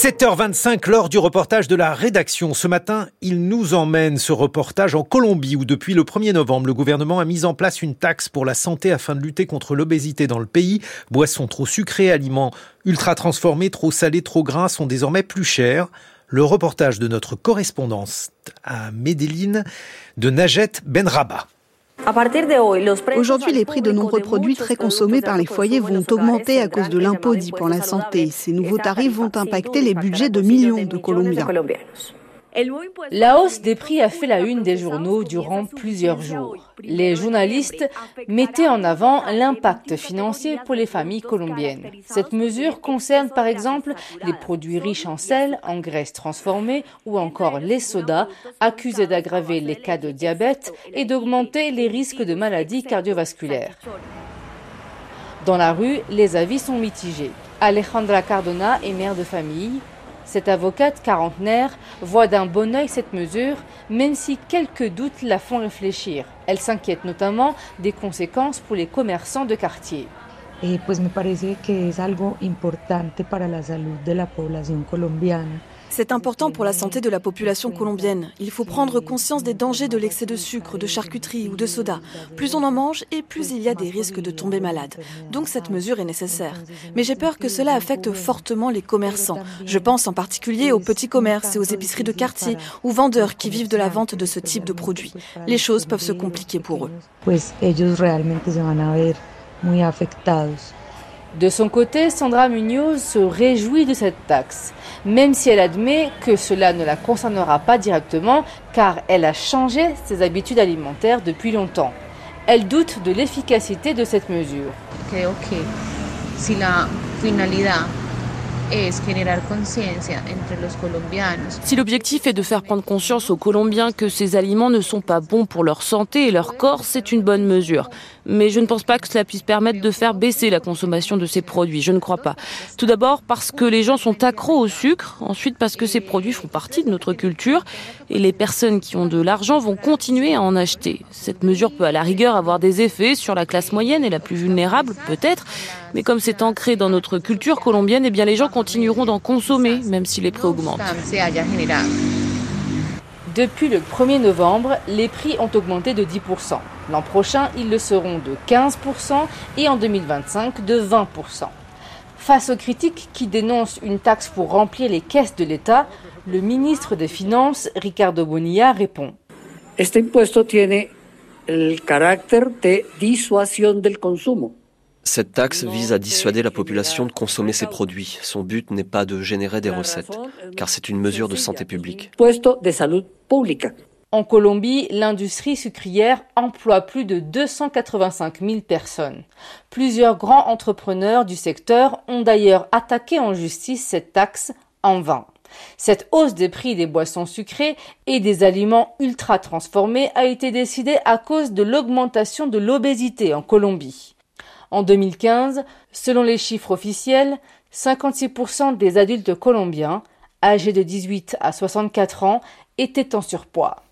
7h25 lors du reportage de la rédaction. Ce matin, il nous emmène ce reportage en Colombie où depuis le 1er novembre, le gouvernement a mis en place une taxe pour la santé afin de lutter contre l'obésité dans le pays. Boissons trop sucrées, aliments ultra transformés, trop salés, trop gras sont désormais plus chers. Le reportage de notre correspondance à Medellin de Najet Benraba. Aujourd'hui, les prix de nombreux produits très consommés par les foyers vont augmenter à cause de l'impôt dit pour la santé. Ces nouveaux tarifs vont impacter les budgets de millions de Colombiens. La hausse des prix a fait la une des journaux durant plusieurs jours. Les journalistes mettaient en avant l'impact financier pour les familles colombiennes. Cette mesure concerne par exemple les produits riches en sel, en graisses transformées ou encore les sodas, accusés d'aggraver les cas de diabète et d'augmenter les risques de maladies cardiovasculaires. Dans la rue, les avis sont mitigés. Alejandra Cardona est mère de famille. Cette avocate quarantenaire voit d'un bon œil cette mesure, même si quelques doutes la font réfléchir. Elle s'inquiète notamment des conséquences pour les commerçants de quartier. Eh, pues me parece que es algo importante para la salud de la población colombiana. C'est important pour la santé de la population colombienne. Il faut prendre conscience des dangers de l'excès de sucre, de charcuterie ou de soda. Plus on en mange et plus il y a des risques de tomber malade. Donc cette mesure est nécessaire. Mais j'ai peur que cela affecte fortement les commerçants. Je pense en particulier aux petits commerces et aux épiceries de quartier ou vendeurs qui vivent de la vente de ce type de produits. Les choses peuvent se compliquer pour eux. De son côté, Sandra Munoz se réjouit de cette taxe, même si elle admet que cela ne la concernera pas directement car elle a changé ses habitudes alimentaires depuis longtemps. Elle doute de l'efficacité de cette mesure. Creo que si la finalidad es generar conciencia entre los colombianos. Si l'objectif est de faire prendre conscience aux Colombiens que ces aliments ne sont pas bons pour leur santé et leur corps, c'est une bonne mesure. Mais je ne pense pas que cela puisse permettre de faire baisser la consommation de ces produits. Je ne crois pas. Tout d'abord parce que les gens sont accros au sucre. Ensuite parce que ces produits font partie de notre culture. Et les personnes qui ont de l'argent vont continuer à en acheter. Cette mesure peut à la rigueur avoir des effets sur la classe moyenne et la plus vulnérable, peut-être. Mais comme c'est ancré dans notre culture colombienne, eh les gens continueront d'en consommer, même si les prix augmentent. Depuis le 1er novembre, les prix ont augmenté de 10%. L'an prochain, ils le seront de 15% et en 2025 de 20%. Face aux critiques qui dénoncent une taxe pour remplir les caisses de l'État, le ministre des Finances, Ricardo Bonilla, répond. Este impuesto tiene el carácter de disuasión del consumo. Cette taxe vise à dissuader la population de consommer ces produits. Son but n'est pas de générer des recettes, car c'est une mesure de santé publique. En Colombie, l'industrie sucrière emploie plus de 285 000 personnes. Plusieurs grands entrepreneurs du secteur ont d'ailleurs attaqué en justice cette taxe en vain. Cette hausse des prix des boissons sucrées et des aliments ultra transformés a été décidée à cause de l'augmentation de l'obésité en Colombie. En 2015, selon les chiffres officiels, 56% des adultes colombiens âgés de 18 à 64 ans étaient en surpoids.